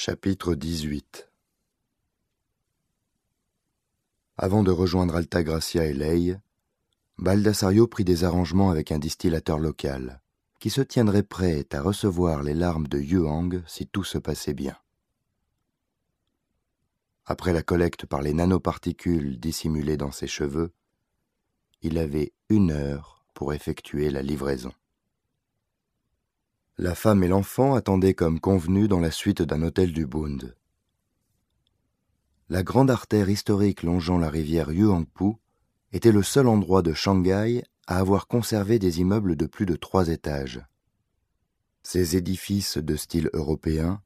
Chapitre 18 Avant de rejoindre Altagracia et Ley, Baldassario prit des arrangements avec un distillateur local, qui se tiendrait prêt à recevoir les larmes de Yuang si tout se passait bien. Après la collecte par les nanoparticules dissimulées dans ses cheveux, il avait une heure pour effectuer la livraison. La femme et l'enfant attendaient comme convenu dans la suite d'un hôtel du Bund. La grande artère historique longeant la rivière Yuangpu était le seul endroit de Shanghai à avoir conservé des immeubles de plus de trois étages. Ces édifices de style européen,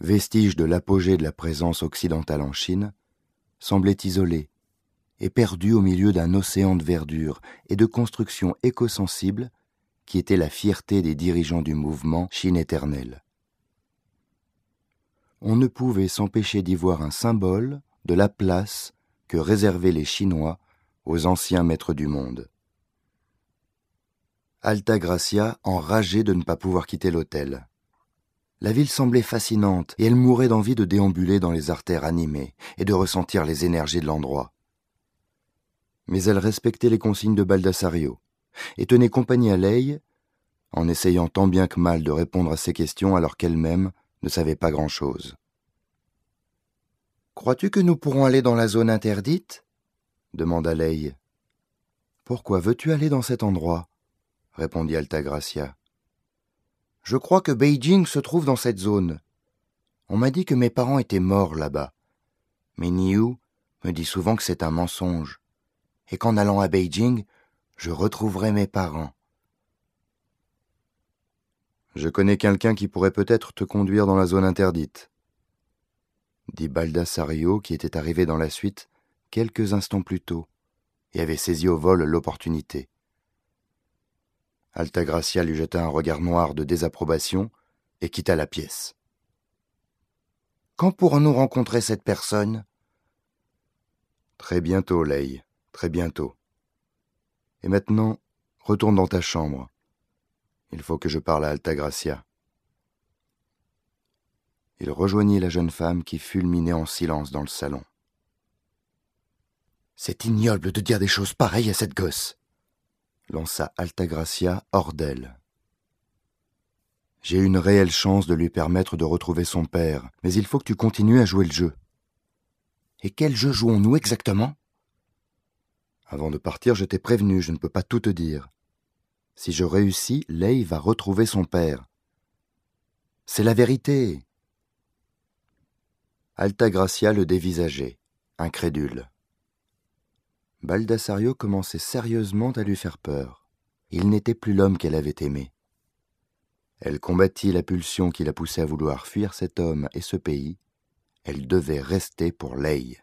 vestiges de l'apogée de la présence occidentale en Chine, semblaient isolés et perdus au milieu d'un océan de verdure et de constructions écosensibles qui était la fierté des dirigeants du mouvement Chine éternelle. On ne pouvait s'empêcher d'y voir un symbole de la place que réservaient les Chinois aux anciens maîtres du monde. Alta Gracia enrageait de ne pas pouvoir quitter l'hôtel. La ville semblait fascinante et elle mourait d'envie de déambuler dans les artères animées et de ressentir les énergies de l'endroit. Mais elle respectait les consignes de Baldassario et tenait compagnie à Leigh, en essayant tant bien que mal de répondre à ses questions alors qu'elle-même ne savait pas grand-chose. Crois-tu que nous pourrons aller dans la zone interdite? demanda Leigh. Pourquoi veux-tu aller dans cet endroit? répondit Altagracia. Je crois que Beijing se trouve dans cette zone. On m'a dit que mes parents étaient morts là-bas. Mais Niu me dit souvent que c'est un mensonge, et qu'en allant à Beijing, je retrouverai mes parents. Je connais quelqu'un qui pourrait peut-être te conduire dans la zone interdite, dit Baldassario qui était arrivé dans la suite quelques instants plus tôt et avait saisi au vol l'opportunité. Altagracia lui jeta un regard noir de désapprobation et quitta la pièce. Quand pourrons-nous rencontrer cette personne? Très bientôt, Leigh, très bientôt. Et maintenant, retourne dans ta chambre. Il faut que je parle à Altagracia. Il rejoignit la jeune femme qui fulminait en silence dans le salon. C'est ignoble de dire des choses pareilles à cette gosse, lança Altagracia hors d'elle. J'ai une réelle chance de lui permettre de retrouver son père, mais il faut que tu continues à jouer le jeu. Et quel jeu jouons-nous exactement? Avant de partir, je t'ai prévenu, je ne peux pas tout te dire. Si je réussis, Leigh va retrouver son père. C'est la vérité. Altagracia le dévisageait, incrédule. Baldassario commençait sérieusement à lui faire peur. Il n'était plus l'homme qu'elle avait aimé. Elle combattit la pulsion qui la poussait à vouloir fuir cet homme et ce pays. Elle devait rester pour Leigh.